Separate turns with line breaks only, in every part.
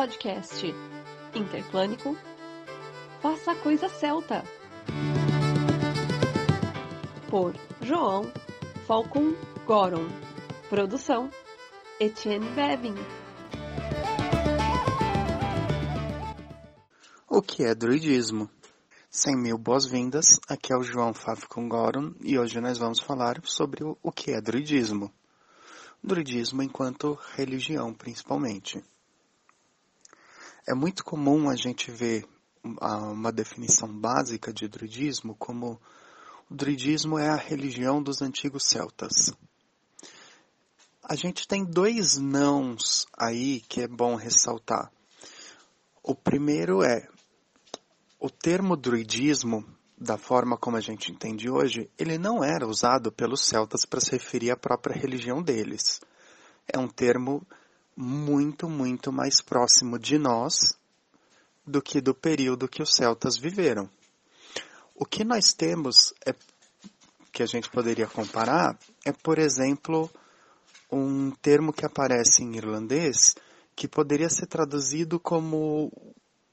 podcast interplânico Faça a Coisa Celta. Por João Falcon Goron. Produção Etienne Bevin.
O que é druidismo? Cem mil boas-vindas, aqui é o João Falcon Goron e hoje nós vamos falar sobre o que é druidismo. Druidismo enquanto religião, principalmente. É muito comum a gente ver uma definição básica de druidismo como o druidismo é a religião dos antigos celtas. A gente tem dois nãos aí que é bom ressaltar. O primeiro é o termo druidismo, da forma como a gente entende hoje, ele não era usado pelos celtas para se referir à própria religião deles. É um termo muito, muito mais próximo de nós do que do período que os celtas viveram. O que nós temos é que a gente poderia comparar é, por exemplo, um termo que aparece em irlandês que poderia ser traduzido como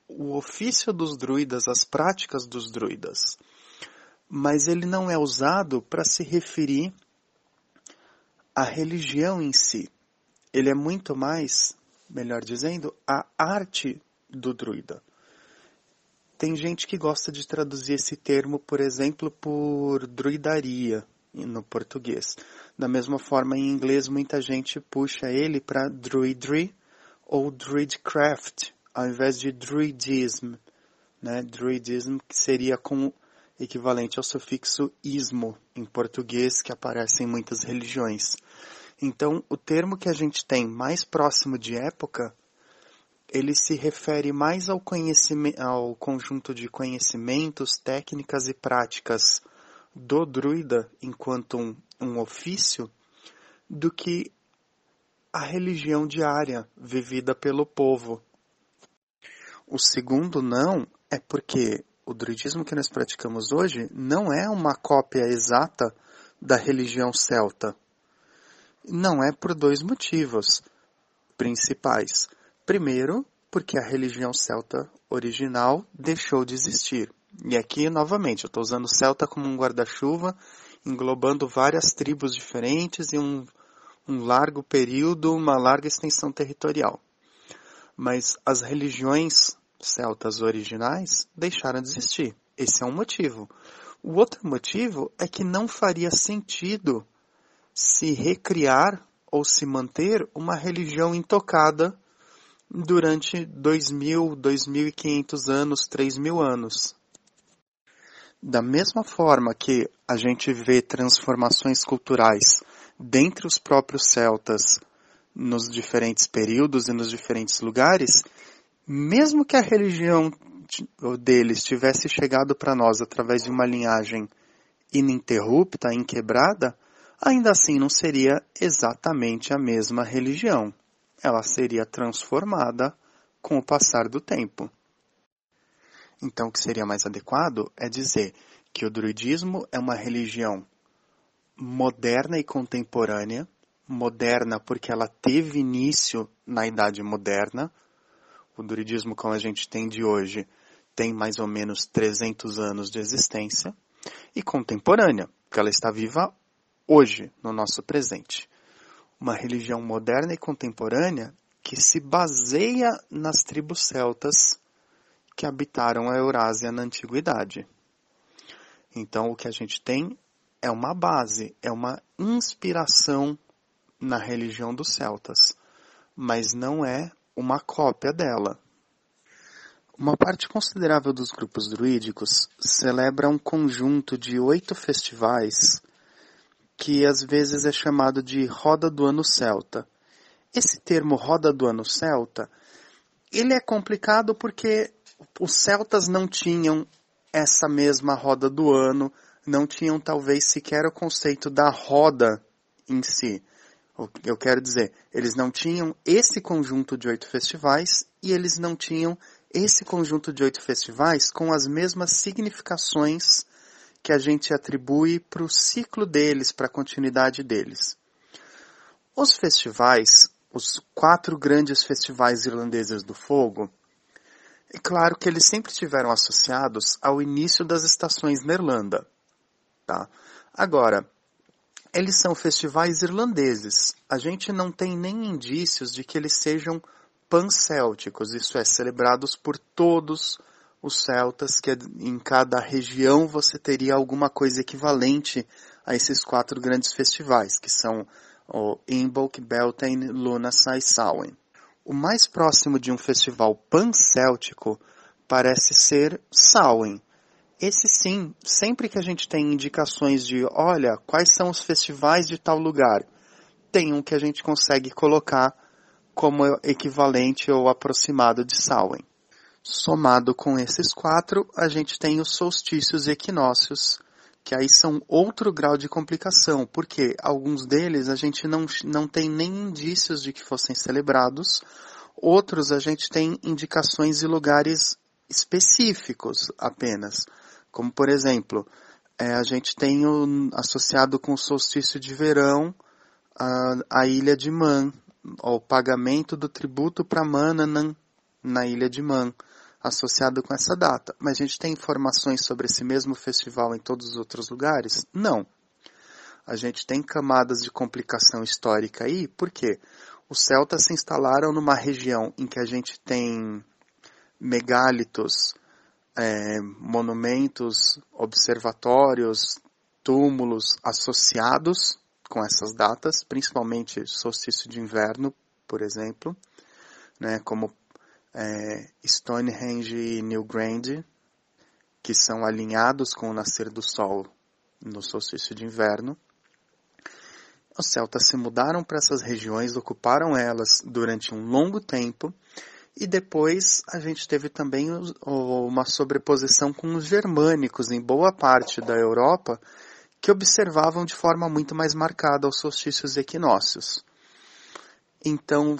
o ofício dos druidas, as práticas dos druidas. Mas ele não é usado para se referir à religião em si. Ele é muito mais, melhor dizendo, a arte do druida. Tem gente que gosta de traduzir esse termo, por exemplo, por druidaria no português. Da mesma forma, em inglês, muita gente puxa ele para druidry ou druidcraft, ao invés de druidism. Né? Druidism que seria com equivalente ao sufixo ismo em português, que aparece em muitas religiões. Então, o termo que a gente tem mais próximo de época ele se refere mais ao, ao conjunto de conhecimentos, técnicas e práticas do druida enquanto um, um ofício do que a religião diária vivida pelo povo. O segundo não é porque o druidismo que nós praticamos hoje não é uma cópia exata da religião celta. Não é por dois motivos principais. Primeiro, porque a religião celta original deixou de existir. E aqui, novamente, eu estou usando celta como um guarda-chuva, englobando várias tribos diferentes e um, um largo período, uma larga extensão territorial. Mas as religiões celtas originais deixaram de existir. Esse é um motivo. O outro motivo é que não faria sentido se recriar ou se manter uma religião intocada durante 2.000, 2.500 anos, 3.000 anos. Da mesma forma que a gente vê transformações culturais dentre os próprios celtas nos diferentes períodos e nos diferentes lugares, mesmo que a religião deles tivesse chegado para nós através de uma linhagem ininterrupta, inquebrada, ainda assim não seria exatamente a mesma religião ela seria transformada com o passar do tempo. Então, o que seria mais adequado é dizer que o druidismo é uma religião moderna e contemporânea, moderna porque ela teve início na Idade Moderna. O druidismo, como a gente tem de hoje, tem mais ou menos 300 anos de existência, e contemporânea, porque ela está viva hoje, no nosso presente uma religião moderna e contemporânea que se baseia nas tribos celtas que habitaram a Eurásia na antiguidade. Então, o que a gente tem é uma base, é uma inspiração na religião dos celtas, mas não é uma cópia dela. Uma parte considerável dos grupos druídicos celebra um conjunto de oito festivais que às vezes é chamado de roda do ano celta. Esse termo roda do ano celta, ele é complicado porque os celtas não tinham essa mesma roda do ano, não tinham talvez sequer o conceito da roda em si. Eu quero dizer, eles não tinham esse conjunto de oito festivais e eles não tinham esse conjunto de oito festivais com as mesmas significações que a gente atribui para o ciclo deles, para a continuidade deles. Os festivais, os quatro grandes festivais irlandeses do fogo, é claro que eles sempre estiveram associados ao início das estações na Irlanda. Tá? Agora, eles são festivais irlandeses. A gente não tem nem indícios de que eles sejam pancélticos, isso é, celebrados por todos os celtas, que em cada região você teria alguma coisa equivalente a esses quatro grandes festivais, que são o Imbolc, Beltane, Lughnasadh e Samhain. O mais próximo de um festival pancéltico parece ser Samhain. Esse sim, sempre que a gente tem indicações de, olha, quais são os festivais de tal lugar, tem um que a gente consegue colocar como equivalente ou aproximado de Samhain. Somado com esses quatro, a gente tem os solstícios e equinócios, que aí são outro grau de complicação, porque alguns deles a gente não, não tem nem indícios de que fossem celebrados, outros a gente tem indicações de lugares específicos apenas, como por exemplo, é, a gente tem o, associado com o solstício de verão a, a ilha de Man, o pagamento do tributo para Mananan na ilha de Man, associado com essa data. Mas a gente tem informações sobre esse mesmo festival em todos os outros lugares? Não. A gente tem camadas de complicação histórica aí, por quê? Os celtas se instalaram numa região em que a gente tem megálitos, é, monumentos, observatórios, túmulos associados com essas datas, principalmente solstício de inverno, por exemplo, né, como é, Stonehenge e Newgrange, que são alinhados com o nascer do sol no solstício de inverno. Os celtas se mudaram para essas regiões, ocuparam elas durante um longo tempo, e depois a gente teve também uma sobreposição com os germânicos em boa parte da Europa, que observavam de forma muito mais marcada os solstícios equinócios. Então,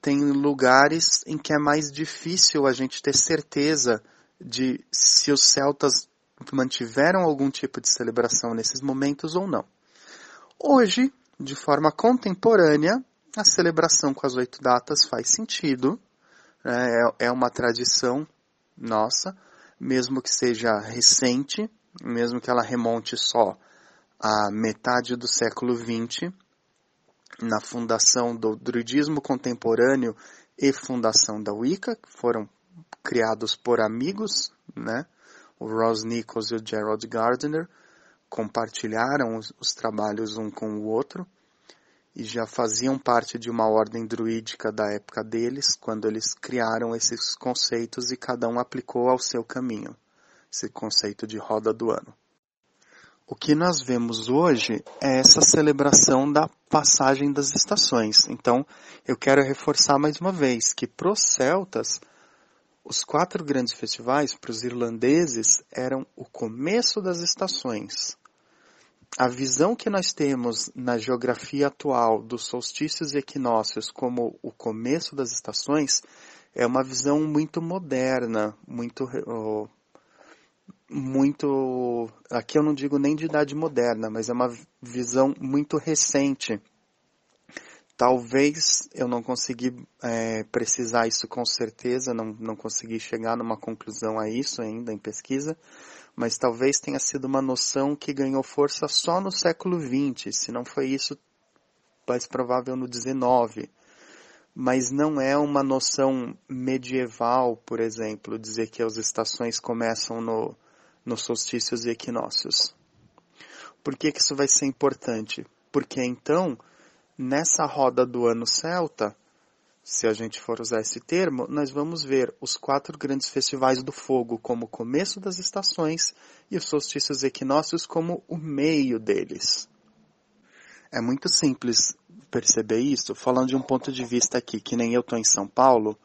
tem lugares em que é mais difícil a gente ter certeza de se os celtas mantiveram algum tipo de celebração nesses momentos ou não. Hoje, de forma contemporânea, a celebração com as oito datas faz sentido, né? é, é uma tradição nossa, mesmo que seja recente, mesmo que ela remonte só a metade do século XX, na fundação do druidismo contemporâneo e fundação da Wicca, que foram criados por amigos, né? O Ross Nichols e o Gerald Gardner compartilharam os, os trabalhos um com o outro e já faziam parte de uma ordem druídica da época deles, quando eles criaram esses conceitos e cada um aplicou ao seu caminho, esse conceito de roda do ano. O que nós vemos hoje é essa celebração da passagem das estações. Então, eu quero reforçar mais uma vez que para os celtas, os quatro grandes festivais, para os irlandeses, eram o começo das estações. A visão que nós temos na geografia atual dos solstícios e equinócios como o começo das estações é uma visão muito moderna, muito muito. Aqui eu não digo nem de idade moderna, mas é uma visão muito recente. Talvez eu não consegui é, precisar isso com certeza, não, não consegui chegar numa conclusão a isso ainda em pesquisa, mas talvez tenha sido uma noção que ganhou força só no século XX, se não foi isso, mais provável no XIX. Mas não é uma noção medieval, por exemplo, dizer que as estações começam no, nos solstícios e equinócios. Por que, que isso vai ser importante? Porque então, nessa roda do ano celta, se a gente for usar esse termo, nós vamos ver os quatro grandes festivais do fogo como o começo das estações e os solstícios equinócios como o meio deles. É muito simples perceber isso, falando de um ponto de vista aqui, que nem eu estou em São Paulo,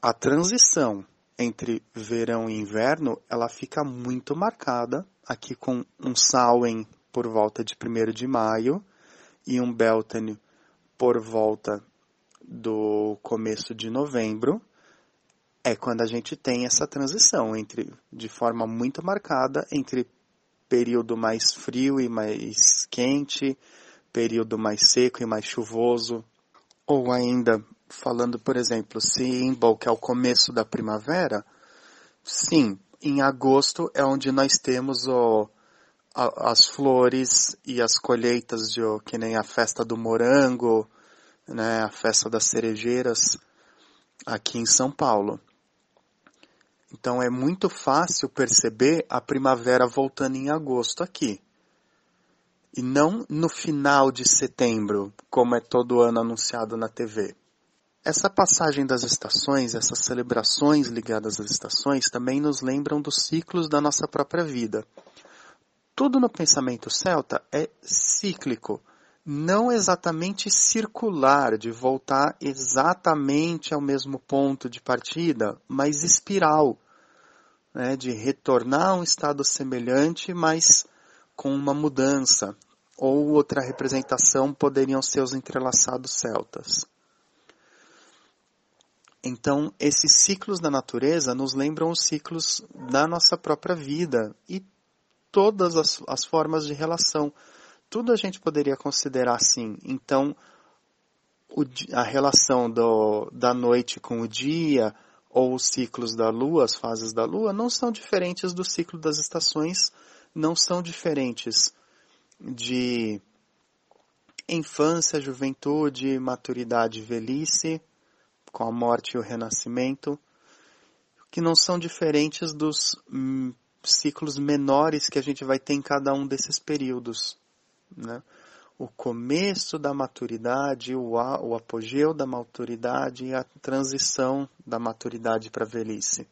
a transição entre verão e inverno, ela fica muito marcada, aqui com um Samhain por volta de 1 de maio e um Beltane por volta do começo de novembro, é quando a gente tem essa transição entre de forma muito marcada entre período mais frio e mais quente, período mais seco e mais chuvoso. Ou ainda, falando, por exemplo, se Imbolc é o começo da primavera, sim, em agosto é onde nós temos o, a, as flores e as colheitas, de, que nem a festa do morango, né, a festa das cerejeiras aqui em São Paulo. Então é muito fácil perceber a primavera voltando em agosto aqui. E não no final de setembro, como é todo ano anunciado na TV. Essa passagem das estações, essas celebrações ligadas às estações, também nos lembram dos ciclos da nossa própria vida. Tudo no pensamento celta é cíclico, não exatamente circular, de voltar exatamente ao mesmo ponto de partida, mas espiral, né, de retornar a um estado semelhante, mas com uma mudança. Ou outra representação poderiam ser os entrelaçados celtas. Então, esses ciclos da natureza nos lembram os ciclos da nossa própria vida e todas as, as formas de relação tudo a gente poderia considerar assim. Então, o, a relação do, da noite com o dia, ou os ciclos da lua, as fases da lua, não são diferentes do ciclo das estações, não são diferentes de infância, juventude, maturidade velhice, com a morte e o renascimento, que não são diferentes dos hum, ciclos menores que a gente vai ter em cada um desses períodos né? o começo da maturidade, o, o apogeu da maturidade e a transição da maturidade para a velhice.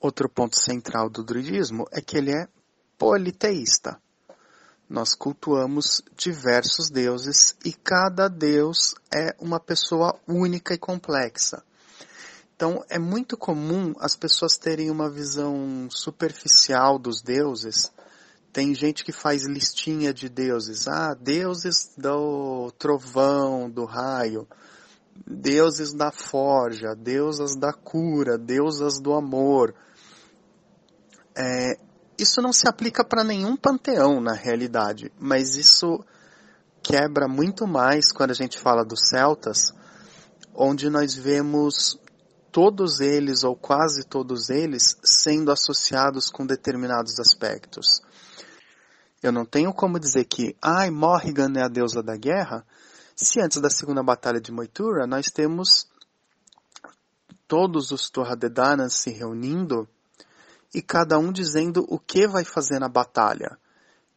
Outro ponto central do druidismo é que ele é politeísta. Nós cultuamos diversos deuses e cada deus é uma pessoa única e complexa. Então é muito comum as pessoas terem uma visão superficial dos deuses tem gente que faz listinha de deuses. Ah, deuses do trovão, do raio, deuses da forja, deusas da cura, deusas do amor. É, isso não se aplica para nenhum panteão na realidade, mas isso quebra muito mais quando a gente fala dos celtas, onde nós vemos todos eles ou quase todos eles sendo associados com determinados aspectos. Eu não tenho como dizer que, ai, Morrigan é a deusa da guerra, se antes da segunda batalha de Moitura nós temos todos os Torradedanas se reunindo e cada um dizendo o que vai fazer na batalha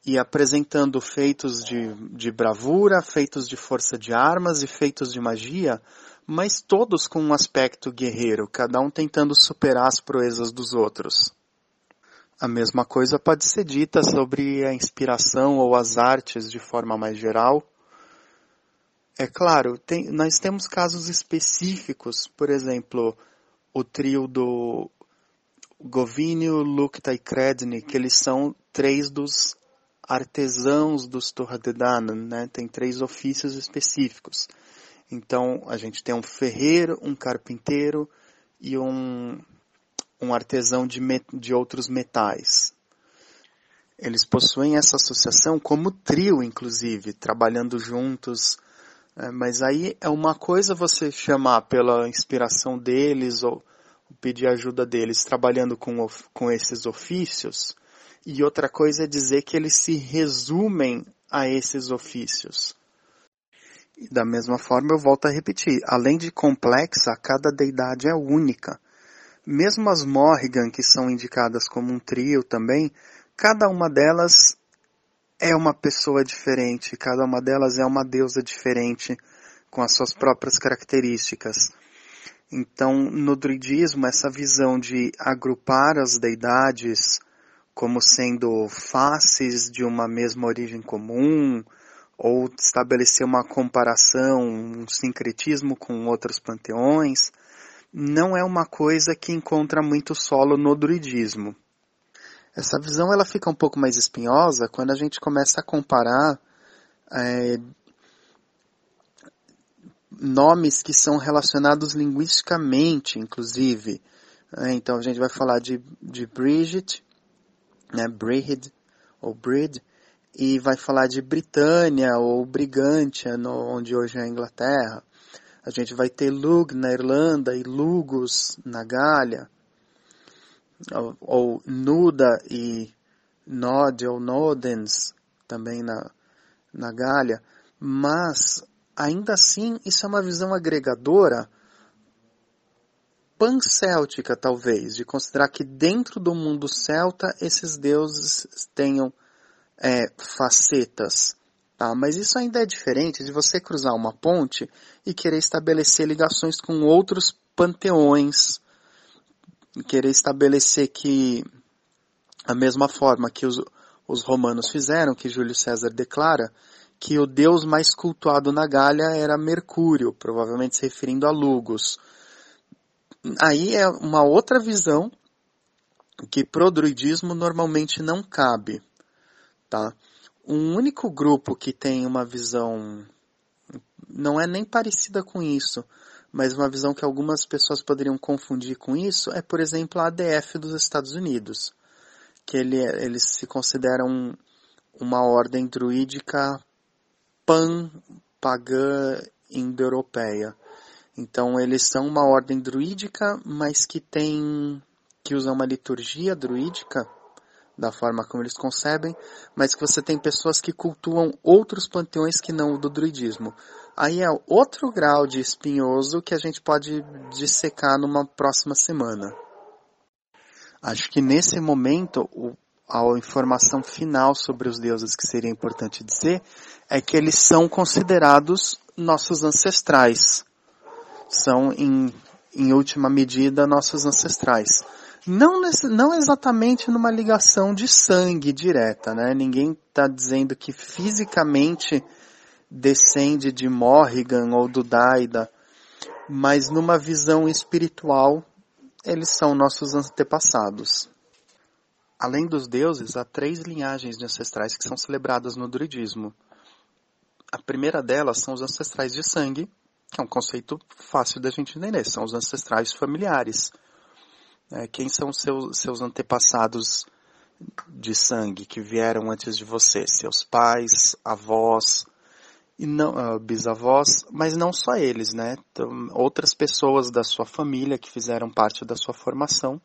e apresentando feitos de, de bravura, feitos de força de armas e feitos de magia, mas todos com um aspecto guerreiro, cada um tentando superar as proezas dos outros. A mesma coisa pode ser dita sobre a inspiração ou as artes de forma mais geral. É claro, tem, nós temos casos específicos, por exemplo, o trio do Govinio, Lukta e Kredni, que eles são três dos artesãos dos Torradedanan, né? Tem três ofícios específicos. Então, a gente tem um ferreiro, um carpinteiro e um um artesão de, de outros metais. Eles possuem essa associação como trio, inclusive, trabalhando juntos. É, mas aí é uma coisa você chamar pela inspiração deles ou pedir ajuda deles trabalhando com, com esses ofícios, e outra coisa é dizer que eles se resumem a esses ofícios. E da mesma forma, eu volto a repetir: além de complexa, cada deidade é única. Mesmo as Morrigan, que são indicadas como um trio também, cada uma delas é uma pessoa diferente, cada uma delas é uma deusa diferente, com as suas próprias características. Então, no druidismo, essa visão de agrupar as deidades como sendo faces de uma mesma origem comum, ou estabelecer uma comparação, um sincretismo com outros panteões, não é uma coisa que encontra muito solo no druidismo. Essa visão ela fica um pouco mais espinhosa quando a gente começa a comparar é, nomes que são relacionados linguisticamente, inclusive. É, então a gente vai falar de, de Bridget, né, Brihid ou Brid, e vai falar de Britânia ou Brigantia, no, onde hoje é a Inglaterra. A gente vai ter Lug na Irlanda e Lugos na Gália, ou, ou Nuda e Nod ou Nodens também na, na Gália, mas ainda assim isso é uma visão agregadora pancéltica talvez, de considerar que dentro do mundo celta esses deuses tenham é, facetas. Tá? Mas isso ainda é diferente de você cruzar uma ponte e querer estabelecer ligações com outros panteões, querer estabelecer que a mesma forma que os, os romanos fizeram, que Júlio César declara, que o deus mais cultuado na Gália era Mercúrio, provavelmente se referindo a Lugos. Aí é uma outra visão que pro druidismo normalmente não cabe tá? Um único grupo que tem uma visão não é nem parecida com isso, mas uma visão que algumas pessoas poderiam confundir com isso é, por exemplo, a ADF dos Estados Unidos, que ele, eles se consideram uma ordem druídica pan-pagã indo-europeia. Então eles são uma ordem druídica, mas que tem que usa uma liturgia druídica da forma como eles concebem, mas que você tem pessoas que cultuam outros panteões que não o do druidismo. Aí é outro grau de espinhoso que a gente pode dissecar numa próxima semana. Acho que nesse momento a informação final sobre os deuses que seria importante dizer é que eles são considerados nossos ancestrais. São, em, em última medida, nossos ancestrais. Não, não exatamente numa ligação de sangue direta, né? Ninguém está dizendo que fisicamente descende de Morrigan ou do Daida, mas numa visão espiritual, eles são nossos antepassados. Além dos deuses, há três linhagens de ancestrais que são celebradas no druidismo. A primeira delas são os ancestrais de sangue, que é um conceito fácil da gente entender, são os ancestrais familiares é, quem são seus, seus antepassados de sangue que vieram antes de você? Seus pais, avós, e não, uh, bisavós, mas não só eles, né? Então, outras pessoas da sua família que fizeram parte da sua formação.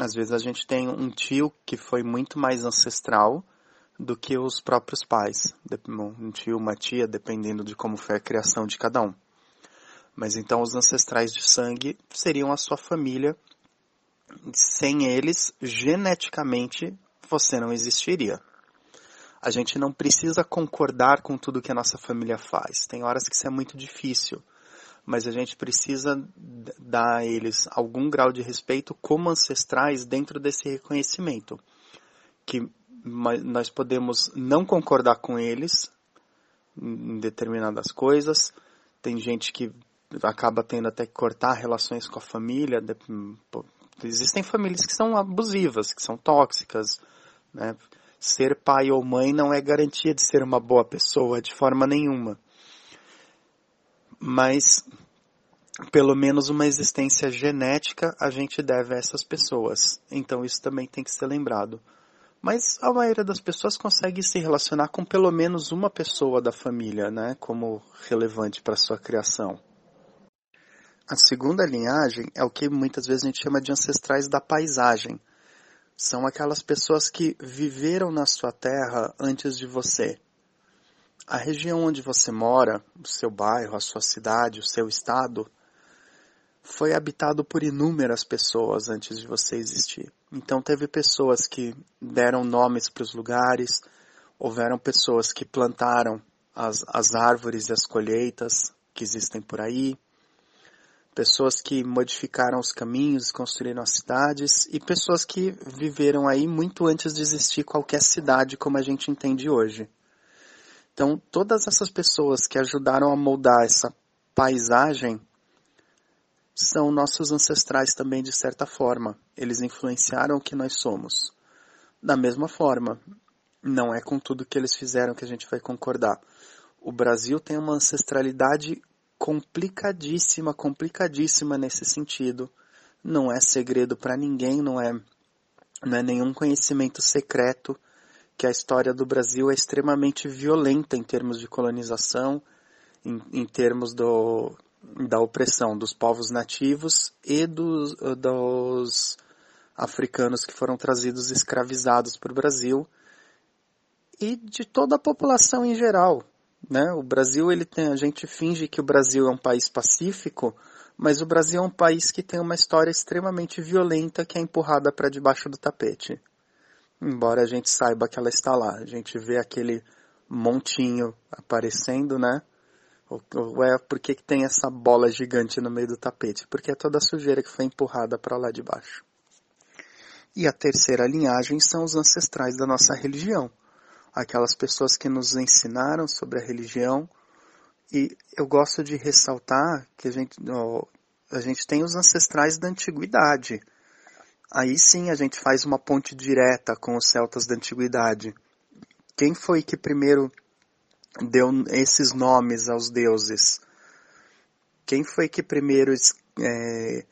Às vezes a gente tem um tio que foi muito mais ancestral do que os próprios pais. Um tio, uma tia, dependendo de como foi a criação de cada um. Mas então os ancestrais de sangue seriam a sua família sem eles, geneticamente, você não existiria. A gente não precisa concordar com tudo que a nossa família faz. Tem horas que isso é muito difícil, mas a gente precisa dar a eles algum grau de respeito como ancestrais dentro desse reconhecimento. Que nós podemos não concordar com eles em determinadas coisas. Tem gente que acaba tendo até que cortar relações com a família Existem famílias que são abusivas, que são tóxicas, né? Ser pai ou mãe não é garantia de ser uma boa pessoa de forma nenhuma. Mas pelo menos uma existência genética a gente deve a essas pessoas. Então isso também tem que ser lembrado. Mas a maioria das pessoas consegue se relacionar com pelo menos uma pessoa da família, né, como relevante para sua criação. A segunda linhagem é o que muitas vezes a gente chama de ancestrais da paisagem. São aquelas pessoas que viveram na sua terra antes de você. A região onde você mora, o seu bairro, a sua cidade, o seu estado, foi habitado por inúmeras pessoas antes de você existir. Então teve pessoas que deram nomes para os lugares, houveram pessoas que plantaram as, as árvores e as colheitas que existem por aí, pessoas que modificaram os caminhos, construíram as cidades e pessoas que viveram aí muito antes de existir qualquer cidade como a gente entende hoje. Então, todas essas pessoas que ajudaram a moldar essa paisagem são nossos ancestrais também de certa forma. Eles influenciaram o que nós somos. Da mesma forma, não é com tudo que eles fizeram que a gente vai concordar. O Brasil tem uma ancestralidade complicadíssima, complicadíssima nesse sentido. Não é segredo para ninguém, não é, não é nenhum conhecimento secreto que a história do Brasil é extremamente violenta em termos de colonização, em, em termos do, da opressão dos povos nativos e dos, dos africanos que foram trazidos escravizados para o Brasil e de toda a população em geral. Né? O Brasil, ele tem, a gente finge que o Brasil é um país pacífico, mas o Brasil é um país que tem uma história extremamente violenta que é empurrada para debaixo do tapete. Embora a gente saiba que ela está lá, a gente vê aquele montinho aparecendo, né? Ué, por que, que tem essa bola gigante no meio do tapete? Porque é toda a sujeira que foi empurrada para lá de baixo. E a terceira linhagem são os ancestrais da nossa religião. Aquelas pessoas que nos ensinaram sobre a religião. E eu gosto de ressaltar que a gente, a gente tem os ancestrais da antiguidade. Aí sim a gente faz uma ponte direta com os celtas da antiguidade. Quem foi que primeiro deu esses nomes aos deuses? Quem foi que primeiro é,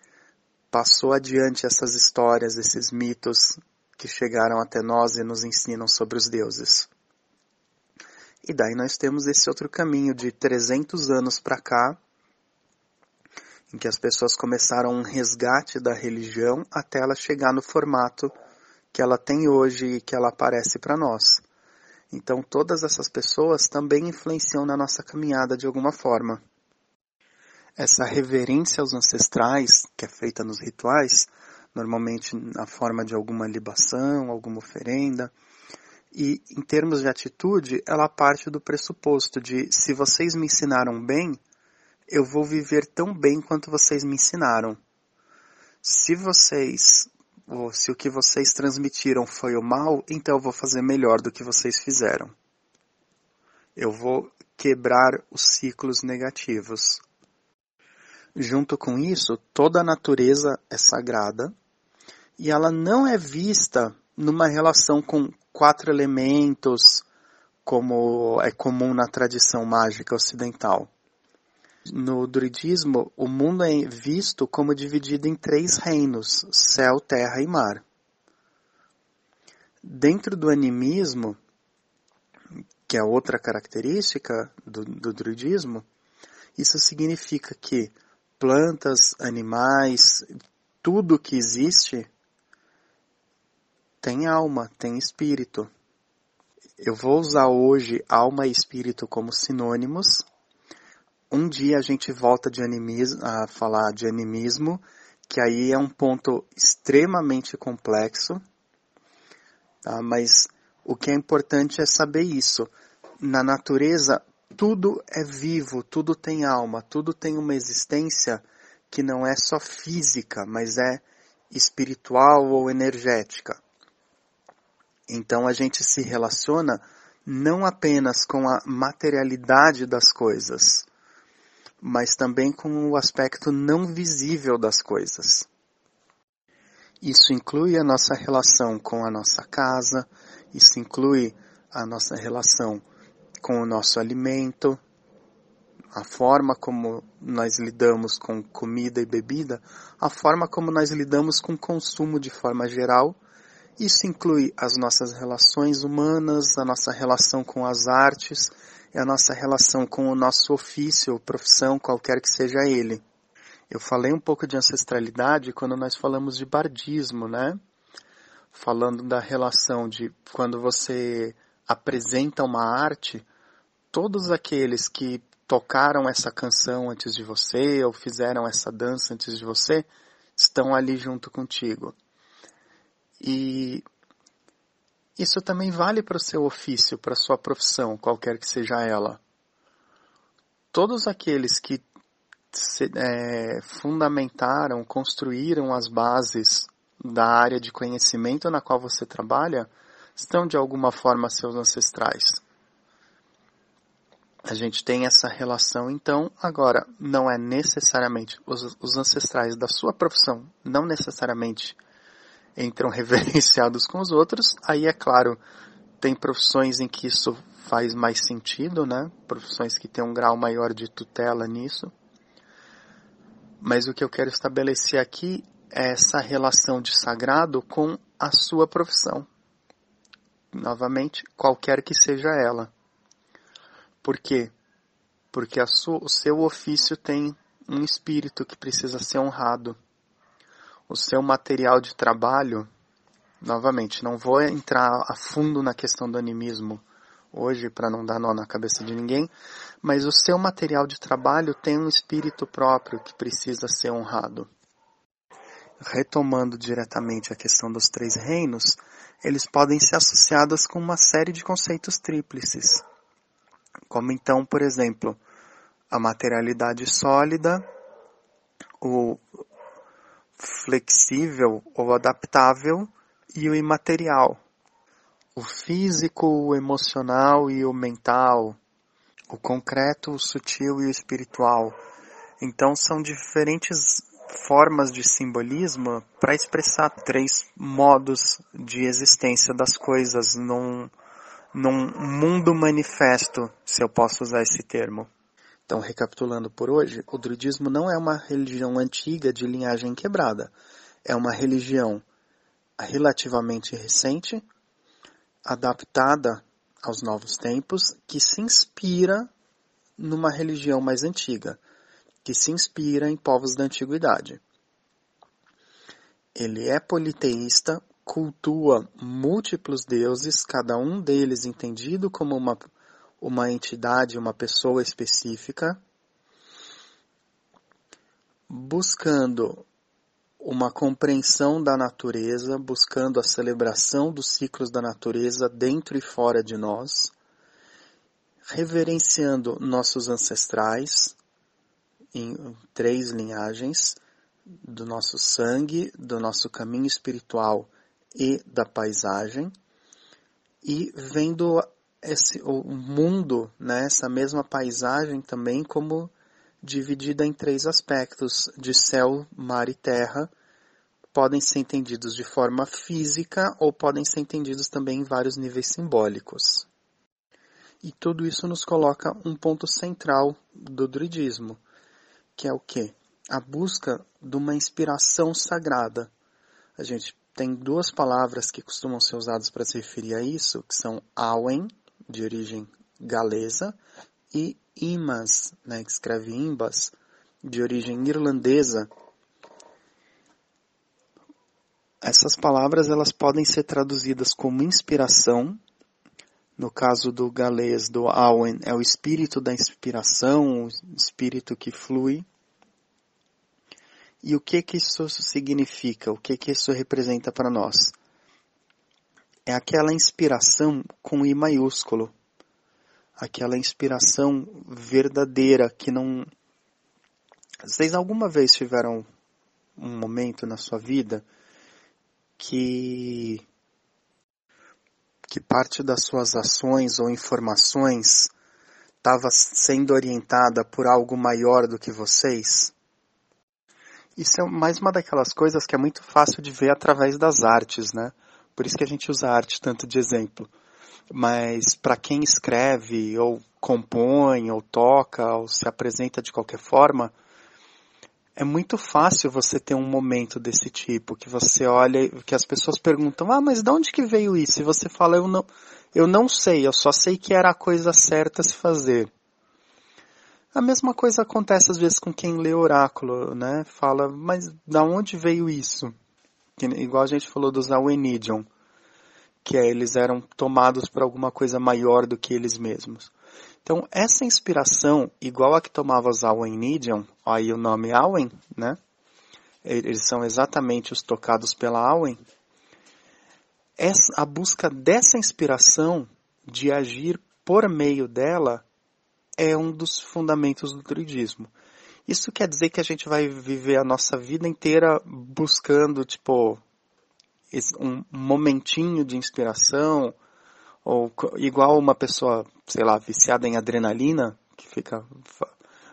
passou adiante essas histórias, esses mitos que chegaram até nós e nos ensinam sobre os deuses? E daí nós temos esse outro caminho de 300 anos para cá, em que as pessoas começaram um resgate da religião até ela chegar no formato que ela tem hoje e que ela aparece para nós. Então, todas essas pessoas também influenciam na nossa caminhada de alguma forma. Essa reverência aos ancestrais, que é feita nos rituais, normalmente na forma de alguma libação, alguma oferenda, e em termos de atitude, ela parte do pressuposto de se vocês me ensinaram bem, eu vou viver tão bem quanto vocês me ensinaram. Se vocês se o que vocês transmitiram foi o mal, então eu vou fazer melhor do que vocês fizeram. Eu vou quebrar os ciclos negativos. Junto com isso, toda a natureza é sagrada e ela não é vista numa relação com quatro elementos, como é comum na tradição mágica ocidental. No druidismo, o mundo é visto como dividido em três reinos: céu, terra e mar. Dentro do animismo, que é outra característica do, do druidismo, isso significa que plantas, animais, tudo que existe tem alma, tem espírito. Eu vou usar hoje alma e espírito como sinônimos, um dia a gente volta de animismo, a falar de animismo, que aí é um ponto extremamente complexo, tá? mas o que é importante é saber isso. Na natureza, tudo é vivo, tudo tem alma, tudo tem uma existência que não é só física, mas é espiritual ou energética. Então a gente se relaciona não apenas com a materialidade das coisas, mas também com o aspecto não visível das coisas. Isso inclui a nossa relação com a nossa casa, isso inclui a nossa relação com o nosso alimento, a forma como nós lidamos com comida e bebida, a forma como nós lidamos com consumo de forma geral. Isso inclui as nossas relações humanas, a nossa relação com as artes a nossa relação com o nosso ofício profissão, qualquer que seja ele. Eu falei um pouco de ancestralidade quando nós falamos de bardismo, né? Falando da relação de quando você apresenta uma arte, todos aqueles que tocaram essa canção antes de você ou fizeram essa dança antes de você estão ali junto contigo. E isso também vale para o seu ofício, para a sua profissão, qualquer que seja ela. Todos aqueles que se, é, fundamentaram, construíram as bases da área de conhecimento na qual você trabalha, estão de alguma forma seus ancestrais. A gente tem essa relação, então, agora, não é necessariamente os, os ancestrais da sua profissão, não necessariamente entram reverenciados com os outros. Aí, é claro, tem profissões em que isso faz mais sentido, né? Profissões que têm um grau maior de tutela nisso. Mas o que eu quero estabelecer aqui é essa relação de sagrado com a sua profissão. novamente, qualquer que seja ela. Por quê? Porque sua, o seu ofício tem um espírito que precisa ser honrado. O seu material de trabalho, novamente, não vou entrar a fundo na questão do animismo hoje para não dar nó na cabeça de ninguém, mas o seu material de trabalho tem um espírito próprio que precisa ser honrado. Retomando diretamente a questão dos três reinos, eles podem ser associados com uma série de conceitos tríplices, como então, por exemplo, a materialidade sólida, o flexível ou adaptável e o imaterial, o físico, o emocional e o mental, o concreto, o sutil e o espiritual. Então são diferentes formas de simbolismo para expressar três modos de existência das coisas num, num mundo manifesto, se eu posso usar esse termo. Então, recapitulando por hoje, o druidismo não é uma religião antiga de linhagem quebrada. É uma religião relativamente recente, adaptada aos novos tempos, que se inspira numa religião mais antiga, que se inspira em povos da antiguidade. Ele é politeísta, cultua múltiplos deuses, cada um deles entendido como uma, uma entidade, uma pessoa específica, buscando uma compreensão da natureza, buscando a celebração dos ciclos da natureza dentro e fora de nós, reverenciando nossos ancestrais em três linhagens do nosso sangue, do nosso caminho espiritual e da paisagem, e vendo esse, o mundo, né, essa mesma paisagem também como dividida em três aspectos de céu, mar e terra, podem ser entendidos de forma física ou podem ser entendidos também em vários níveis simbólicos. E tudo isso nos coloca um ponto central do druidismo, que é o que? A busca de uma inspiração sagrada. A gente tem duas palavras que costumam ser usadas para se referir a isso, que são Awen, de origem galesa, e Imas, né, que escreve Imbas, de origem irlandesa. Essas palavras elas podem ser traduzidas como inspiração. No caso do galês, do Awen, é o espírito da inspiração, o espírito que flui. E o que que isso significa? O que que isso representa para nós? É aquela inspiração com I maiúsculo aquela inspiração verdadeira que não. Vocês alguma vez tiveram um momento na sua vida que que parte das suas ações ou informações estava sendo orientada por algo maior do que vocês? Isso é mais uma daquelas coisas que é muito fácil de ver através das artes, né? Por isso que a gente usa a arte tanto de exemplo mas para quem escreve ou compõe ou toca ou se apresenta de qualquer forma, é muito fácil você ter um momento desse tipo, que você olha, que as pessoas perguntam, ah, mas de onde que veio isso? E você fala, eu não, eu não sei, eu só sei que era a coisa certa a se fazer. A mesma coisa acontece às vezes com quem lê oráculo, né? Fala, mas da onde veio isso? Igual a gente falou dos Awenidion que é, eles eram tomados por alguma coisa maior do que eles mesmos. Então, essa inspiração, igual a que tomava os Awen Nidion, aí o nome Awen, né? Eles são exatamente os tocados pela Awen. Essa, a busca dessa inspiração, de agir por meio dela, é um dos fundamentos do druidismo. Isso quer dizer que a gente vai viver a nossa vida inteira buscando, tipo, um momentinho de inspiração, ou igual uma pessoa, sei lá, viciada em adrenalina, que fica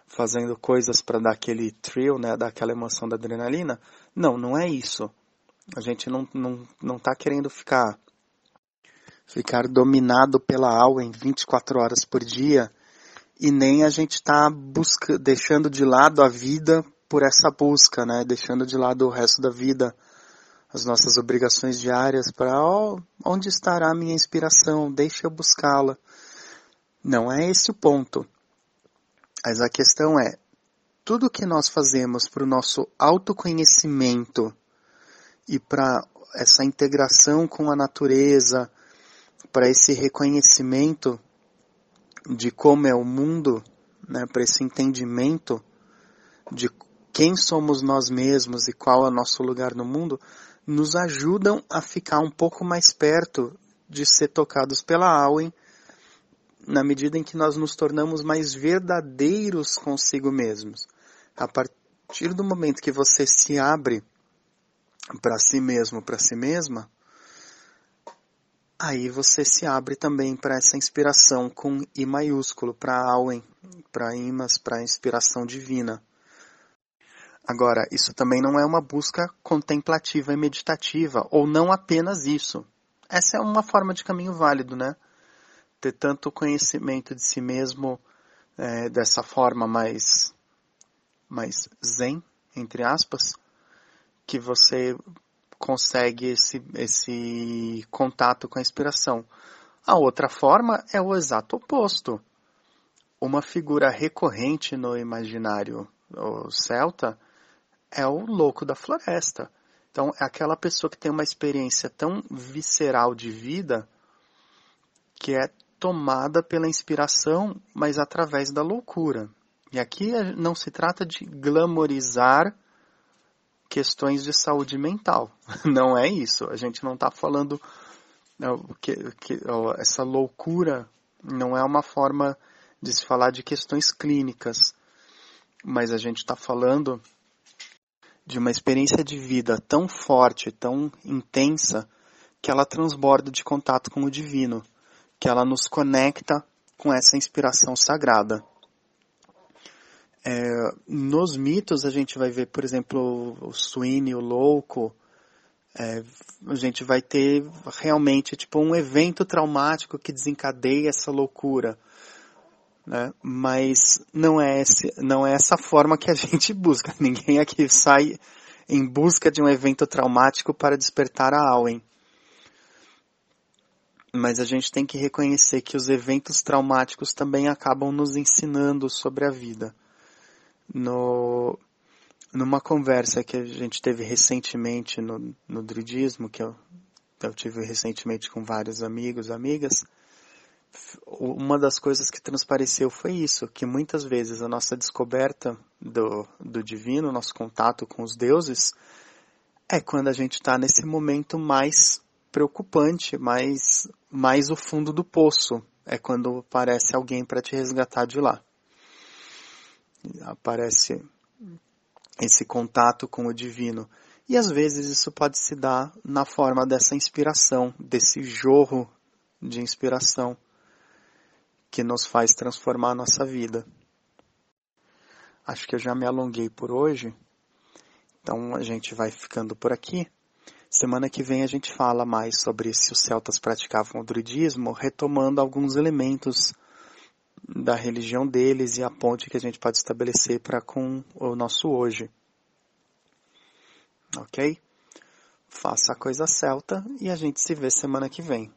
fazendo coisas para dar aquele thrill, né, dar aquela emoção da adrenalina. Não, não é isso. A gente não não não está querendo ficar ficar dominado pela alma em 24 horas por dia e nem a gente está deixando de lado a vida por essa busca, né, deixando de lado o resto da vida as nossas obrigações diárias para oh, onde estará a minha inspiração, deixe eu buscá-la. Não é esse o ponto. Mas a questão é, tudo que nós fazemos para o nosso autoconhecimento e para essa integração com a natureza, para esse reconhecimento de como é o mundo, né, para esse entendimento de quem somos nós mesmos e qual é o nosso lugar no mundo, nos ajudam a ficar um pouco mais perto de ser tocados pela Auen, na medida em que nós nos tornamos mais verdadeiros consigo mesmos. A partir do momento que você se abre para si mesmo, para si mesma, aí você se abre também para essa inspiração com I maiúsculo, para Auen, para Imas, para inspiração divina. Agora, isso também não é uma busca contemplativa e meditativa, ou não apenas isso. Essa é uma forma de caminho válido, né? Ter tanto conhecimento de si mesmo é, dessa forma mais, mais zen, entre aspas, que você consegue esse, esse contato com a inspiração. A outra forma é o exato oposto. Uma figura recorrente no imaginário celta é o louco da floresta. Então, é aquela pessoa que tem uma experiência tão visceral de vida que é tomada pela inspiração, mas através da loucura. E aqui não se trata de glamorizar questões de saúde mental. Não é isso. A gente não está falando que, que essa loucura não é uma forma de se falar de questões clínicas, mas a gente está falando de uma experiência de vida tão forte, tão intensa, que ela transborda de contato com o divino, que ela nos conecta com essa inspiração sagrada. É, nos mitos a gente vai ver, por exemplo, o Sweeney, o louco, é, a gente vai ter realmente tipo um evento traumático que desencadeia essa loucura né? Mas não é, esse, não é essa forma que a gente busca. Ninguém aqui sai em busca de um evento traumático para despertar a Auen. Mas a gente tem que reconhecer que os eventos traumáticos também acabam nos ensinando sobre a vida. No, numa conversa que a gente teve recentemente no, no druidismo, que eu, eu tive recentemente com vários amigos, amigas, uma das coisas que transpareceu foi isso, que muitas vezes a nossa descoberta do, do divino, nosso contato com os deuses, é quando a gente está nesse momento mais preocupante, mais, mais o fundo do poço. É quando aparece alguém para te resgatar de lá. Aparece esse contato com o divino. E às vezes isso pode se dar na forma dessa inspiração, desse jorro de inspiração que nos faz transformar a nossa vida. Acho que eu já me alonguei por hoje, então a gente vai ficando por aqui. Semana que vem a gente fala mais sobre se os celtas praticavam o druidismo, retomando alguns elementos da religião deles e a ponte que a gente pode estabelecer para com o nosso hoje. Ok? Faça a coisa celta e a gente se vê semana que vem.